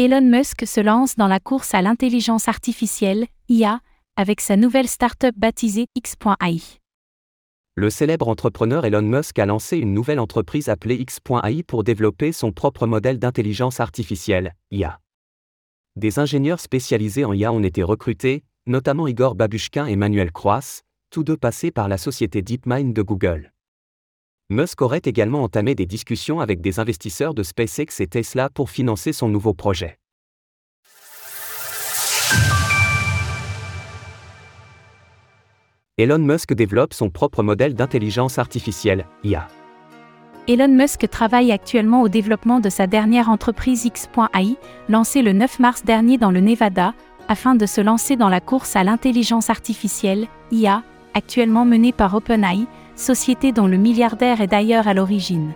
Elon Musk se lance dans la course à l'intelligence artificielle, IA, avec sa nouvelle startup baptisée X.ai. Le célèbre entrepreneur Elon Musk a lancé une nouvelle entreprise appelée X.ai pour développer son propre modèle d'intelligence artificielle, IA. Des ingénieurs spécialisés en IA ont été recrutés, notamment Igor Babushkin et Manuel Croas, tous deux passés par la société DeepMind de Google. Musk aurait également entamé des discussions avec des investisseurs de SpaceX et Tesla pour financer son nouveau projet. Elon Musk développe son propre modèle d'intelligence artificielle, IA. Elon Musk travaille actuellement au développement de sa dernière entreprise X.ai, lancée le 9 mars dernier dans le Nevada, afin de se lancer dans la course à l'intelligence artificielle, IA, actuellement menée par OpenAI, société dont le milliardaire est d'ailleurs à l'origine.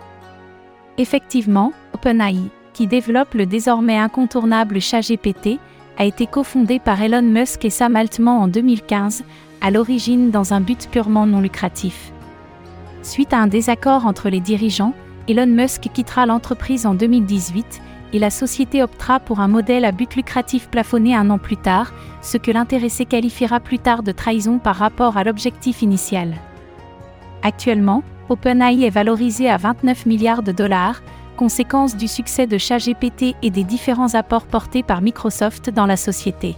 Effectivement, OpenAI, qui développe le désormais incontournable ChatGPT, a été cofondé par Elon Musk et Sam Altman en 2015, à l'origine dans un but purement non lucratif. Suite à un désaccord entre les dirigeants, Elon Musk quittera l'entreprise en 2018 et la société optera pour un modèle à but lucratif plafonné un an plus tard, ce que l'intéressé qualifiera plus tard de trahison par rapport à l'objectif initial. Actuellement, OpenAI est valorisé à 29 milliards de dollars, conséquence du succès de ChatGPT et des différents apports portés par Microsoft dans la société.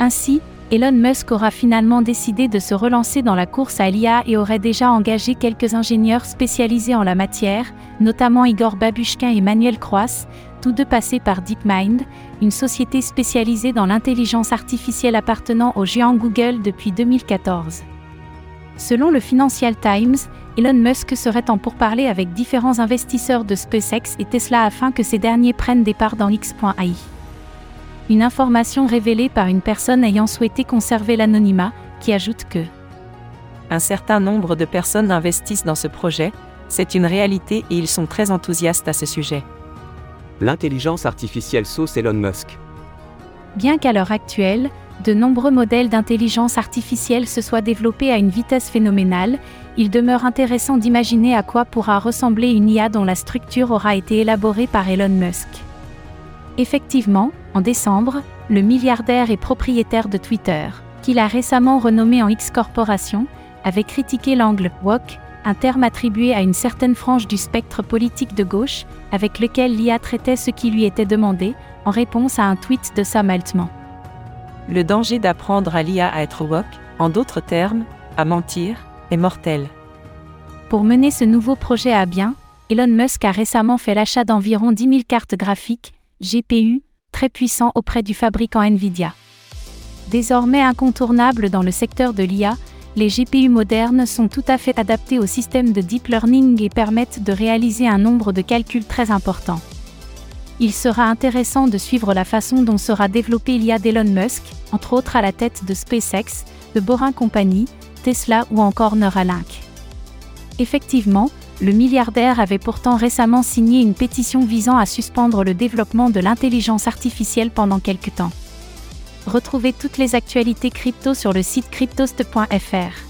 Ainsi, Elon Musk aura finalement décidé de se relancer dans la course à l'IA et aurait déjà engagé quelques ingénieurs spécialisés en la matière, notamment Igor Babushkin et Manuel Croas, tous deux passés par DeepMind, une société spécialisée dans l'intelligence artificielle appartenant au géant Google depuis 2014. Selon le Financial Times, Elon Musk serait en pourparlers avec différents investisseurs de SpaceX et Tesla afin que ces derniers prennent des parts dans X.ai une information révélée par une personne ayant souhaité conserver l'anonymat, qui ajoute que un certain nombre de personnes investissent dans ce projet, c'est une réalité et ils sont très enthousiastes à ce sujet. L'intelligence artificielle sauce Elon Musk. Bien qu'à l'heure actuelle, de nombreux modèles d'intelligence artificielle se soient développés à une vitesse phénoménale, il demeure intéressant d'imaginer à quoi pourra ressembler une IA dont la structure aura été élaborée par Elon Musk. Effectivement, en décembre, le milliardaire et propriétaire de Twitter, qu'il a récemment renommé en X Corporation, avait critiqué l'angle woke, un terme attribué à une certaine frange du spectre politique de gauche, avec lequel l'IA traitait ce qui lui était demandé, en réponse à un tweet de Sam Altman. Le danger d'apprendre à l'IA à être woke, en d'autres termes, à mentir, est mortel. Pour mener ce nouveau projet à bien, Elon Musk a récemment fait l'achat d'environ 10 000 cartes graphiques, GPU, très puissant auprès du fabricant Nvidia. Désormais incontournables dans le secteur de l'IA, les GPU modernes sont tout à fait adaptés au système de deep learning et permettent de réaliser un nombre de calculs très important. Il sera intéressant de suivre la façon dont sera développée l'IA d'Elon Musk, entre autres à la tête de SpaceX, de Boring Company, Tesla ou encore Neuralink. Effectivement, le milliardaire avait pourtant récemment signé une pétition visant à suspendre le développement de l'intelligence artificielle pendant quelque temps. Retrouvez toutes les actualités crypto sur le site cryptost.fr.